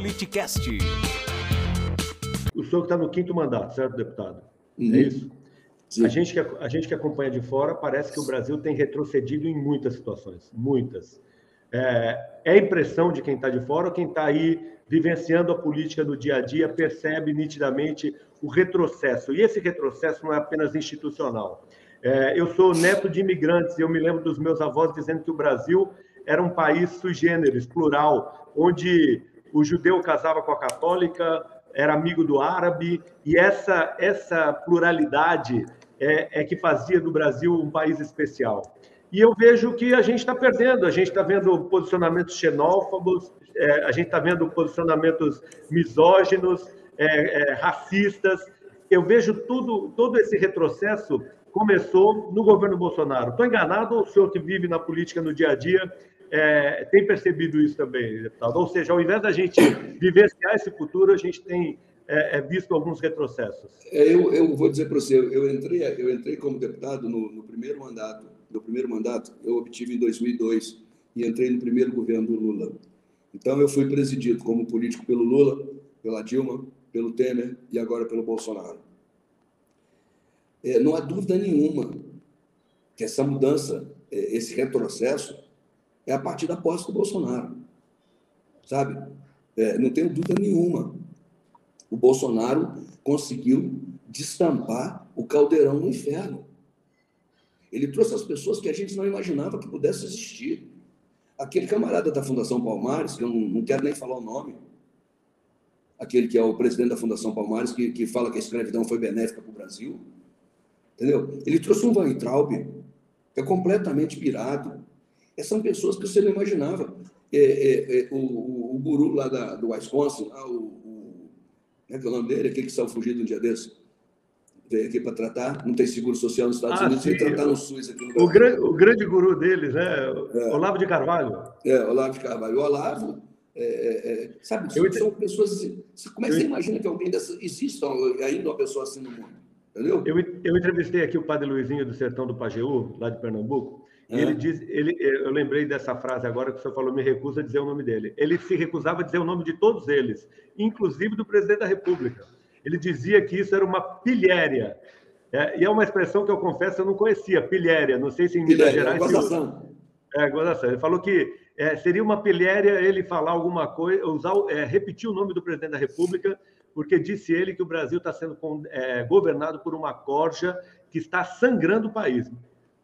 Politicast. O senhor que está no quinto mandato, certo, deputado? Uhum. É isso? A gente, que, a gente que acompanha de fora, parece que o Brasil tem retrocedido em muitas situações, muitas. É, é impressão de quem está de fora ou quem está aí vivenciando a política do dia a dia percebe nitidamente o retrocesso. E esse retrocesso não é apenas institucional. É, eu sou neto de imigrantes e eu me lembro dos meus avós dizendo que o Brasil era um país sui generis, plural, onde o judeu casava com a católica, era amigo do árabe, e essa, essa pluralidade é, é que fazia do Brasil um país especial. E eu vejo que a gente está perdendo, a gente está vendo posicionamentos xenófobos, é, a gente está vendo posicionamentos misóginos, é, é, racistas. Eu vejo tudo, todo esse retrocesso começou no governo Bolsonaro. Estou enganado o senhor que vive na política no dia a dia é, tem percebido isso também, deputado? Ou seja, ao invés da gente vivenciar esse futuro, a gente tem é, é visto alguns retrocessos. É, eu, eu vou dizer para você, eu entrei, eu entrei como deputado no, no primeiro mandato, no primeiro mandato eu obtive em 2002 e entrei no primeiro governo do Lula. Então eu fui presidido como político pelo Lula, pela Dilma, pelo Temer e agora pelo Bolsonaro. É, não há dúvida nenhuma que essa mudança, é, esse retrocesso, é a partir da posse do Bolsonaro. Sabe? É, não tenho dúvida nenhuma o Bolsonaro conseguiu destampar o caldeirão no inferno. Ele trouxe as pessoas que a gente não imaginava que pudesse existir. Aquele camarada da Fundação Palmares, que eu não, não quero nem falar o nome, aquele que é o presidente da Fundação Palmares, que, que fala que a escravidão foi benéfica para o Brasil, entendeu? Ele trouxe um Weintraub, que é completamente pirado. Essas são pessoas que você não imaginava. É, é, é, o, o, o, guru lá da, do Wisconsin, lá, o, é que é o nome dele? Aquele que saiu fugido um dia desse? Veio aqui para tratar, não tem seguro social nos Estados ah, Unidos, veio tratar no SUS aqui no Brasil. O grande, o grande guru deles, né? É. Olavo de Carvalho. É, Olavo de Carvalho. O Olavo, é, é, é sabe, eu são pessoas assim. Como é que você imagina que alguém dessa. Exista ainda uma pessoa assim no mundo? Entendeu? Eu, eu entrevistei aqui o padre Luizinho do Sertão do Pajeú, lá de Pernambuco, e ele diz, ele, eu lembrei dessa frase agora que o senhor falou, me recusa a dizer o nome dele. Ele se recusava a dizer o nome de todos eles, inclusive do presidente da República. Ele dizia que isso era uma pilhéria. É, e é uma expressão que eu confesso eu não conhecia, pilhéria. Não sei se em Minas Gerais. Gozação. É, gozação. Ele falou que é, seria uma pilhéria ele falar alguma coisa, usar, é, repetir o nome do presidente da República, porque disse ele que o Brasil está sendo é, governado por uma corja que está sangrando o país.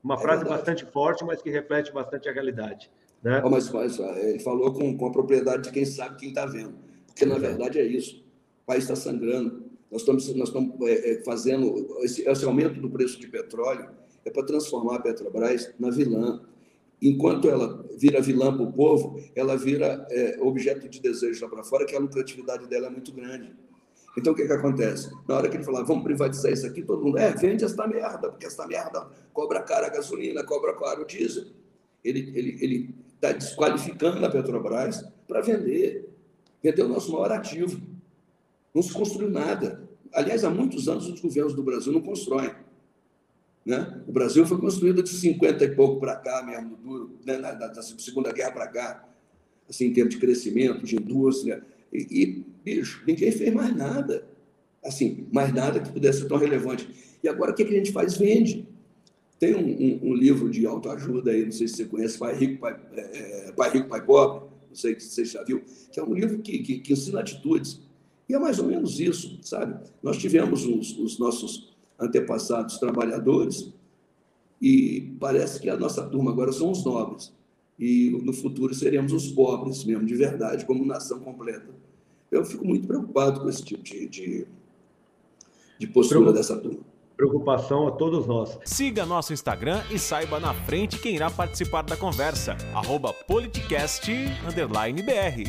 Uma é frase bastante forte, mas que reflete bastante a realidade. Né? Oh, mas, mas, ele falou com, com a propriedade de quem sabe quem está vendo. Porque, na verdade, é isso. O país está sangrando. Nós estamos, nós estamos é, é, fazendo esse, esse aumento do preço de petróleo é para transformar a Petrobras na vilã. Enquanto ela vira vilã para o povo, ela vira é, objeto de desejo lá para fora, que a lucratividade dela é muito grande. Então, o que, que acontece? Na hora que ele falar, vamos privatizar isso aqui, todo mundo, é, vende esta merda, porque esta merda cobra cara a gasolina, cobra caro o diesel. Ele está ele, ele tá desqualificando a Petrobras para vender. Vender o nosso maior ativo. Não se construiu nada. Aliás, há muitos anos os governos do Brasil não constroem. Né? O Brasil foi construído de 50 e pouco para cá, mesmo, duro, né? da, da Segunda Guerra para cá, assim, em termos de crescimento, de indústria, e, bicho, ninguém fez mais nada. Assim, mais nada que pudesse ser tão relevante. E agora o que, a gente faz? Vende. Tem um, um, um, livro de autoajuda aí, não sei se você conhece, Pai Rico, Pai, é, é Pai, Rico, Pai Pobre, não sei se você já viu, que é um livro que, que, que ensina atitudes. E é mais ou menos isso, sabe? Nós tivemos os, os nossos antepassados trabalhadores e parece que a nossa turma agora são os nobres e no futuro seremos os pobres mesmo, de verdade, como nação completa. Eu fico muito preocupado com esse tipo de, de, de postura dessa turma. Preocupação a todos nós. Siga nosso Instagram e saiba na frente quem irá participar da conversa. Arroba politicast_br